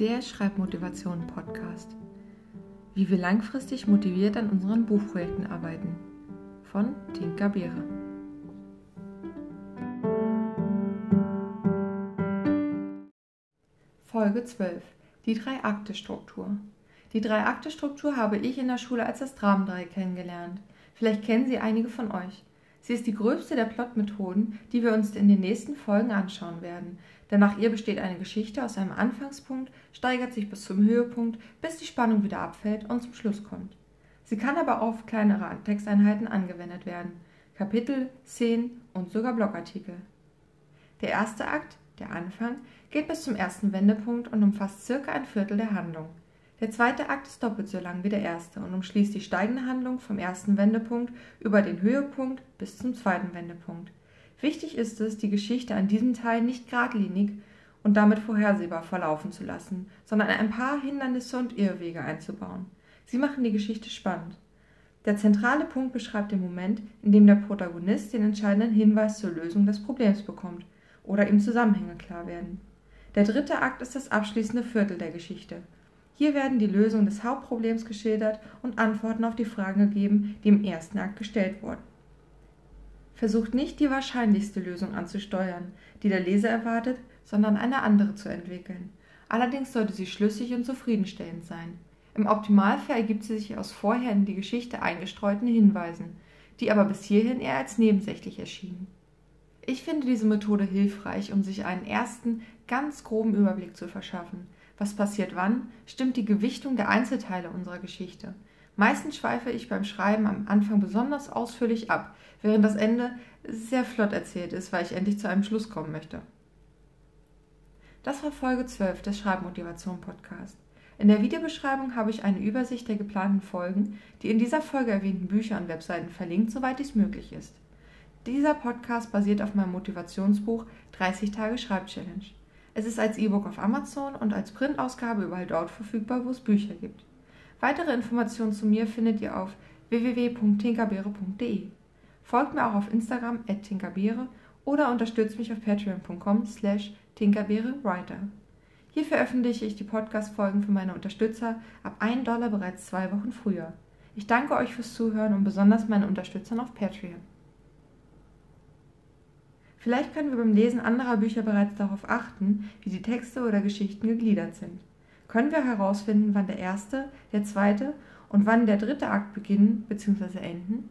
der Schreibmotivation-Podcast. Wie wir langfristig motiviert an unseren Buchprojekten arbeiten. Von Tinka Beere. Folge 12. Die Drei-Akte-Struktur. Die Drei-Akte-Struktur habe ich in der Schule als das Dramendreieck kennengelernt. Vielleicht kennen sie einige von euch. Sie ist die größte der Plotmethoden, die wir uns in den nächsten Folgen anschauen werden, denn nach ihr besteht eine Geschichte aus einem Anfangspunkt, steigert sich bis zum Höhepunkt, bis die Spannung wieder abfällt und zum Schluss kommt. Sie kann aber auch auf kleinere Texteinheiten angewendet werden, Kapitel, Szenen und sogar Blogartikel. Der erste Akt, der Anfang, geht bis zum ersten Wendepunkt und umfasst circa ein Viertel der Handlung. Der zweite Akt ist doppelt so lang wie der erste und umschließt die steigende Handlung vom ersten Wendepunkt über den Höhepunkt bis zum zweiten Wendepunkt. Wichtig ist es, die Geschichte an diesem Teil nicht geradlinig und damit vorhersehbar verlaufen zu lassen, sondern ein paar Hindernisse und Irrwege einzubauen. Sie machen die Geschichte spannend. Der zentrale Punkt beschreibt den Moment, in dem der Protagonist den entscheidenden Hinweis zur Lösung des Problems bekommt oder ihm Zusammenhänge klar werden. Der dritte Akt ist das abschließende Viertel der Geschichte. Hier werden die Lösungen des Hauptproblems geschildert und Antworten auf die Fragen gegeben, die im ersten Akt gestellt wurden. Versucht nicht die wahrscheinlichste Lösung anzusteuern, die der Leser erwartet, sondern eine andere zu entwickeln. Allerdings sollte sie schlüssig und zufriedenstellend sein. Im Optimalfall ergibt sie sich aus vorher in die Geschichte eingestreuten Hinweisen, die aber bis hierhin eher als nebensächlich erschienen. Ich finde diese Methode hilfreich, um sich einen ersten, ganz groben Überblick zu verschaffen, was passiert wann, stimmt die Gewichtung der Einzelteile unserer Geschichte. Meistens schweife ich beim Schreiben am Anfang besonders ausführlich ab, während das Ende sehr flott erzählt ist, weil ich endlich zu einem Schluss kommen möchte. Das war Folge 12 des Schreibmotivation Podcast. In der Videobeschreibung habe ich eine Übersicht der geplanten Folgen, die in dieser Folge erwähnten Bücher und Webseiten verlinkt, soweit dies möglich ist. Dieser Podcast basiert auf meinem Motivationsbuch 30 Tage Schreibchallenge. Es ist als E-Book auf Amazon und als Printausgabe überall dort verfügbar, wo es Bücher gibt. Weitere Informationen zu mir findet ihr auf www.tinkerbeere.de. Folgt mir auch auf Instagram at tinkerbeere oder unterstützt mich auf patreon.com slash tinkerbeerewriter. Hier veröffentliche ich die Podcast-Folgen für meine Unterstützer ab 1 Dollar bereits zwei Wochen früher. Ich danke euch fürs Zuhören und besonders meinen Unterstützern auf Patreon. Vielleicht können wir beim Lesen anderer Bücher bereits darauf achten, wie die Texte oder Geschichten gegliedert sind. Können wir herausfinden, wann der erste, der zweite und wann der dritte Akt beginnen bzw. enden?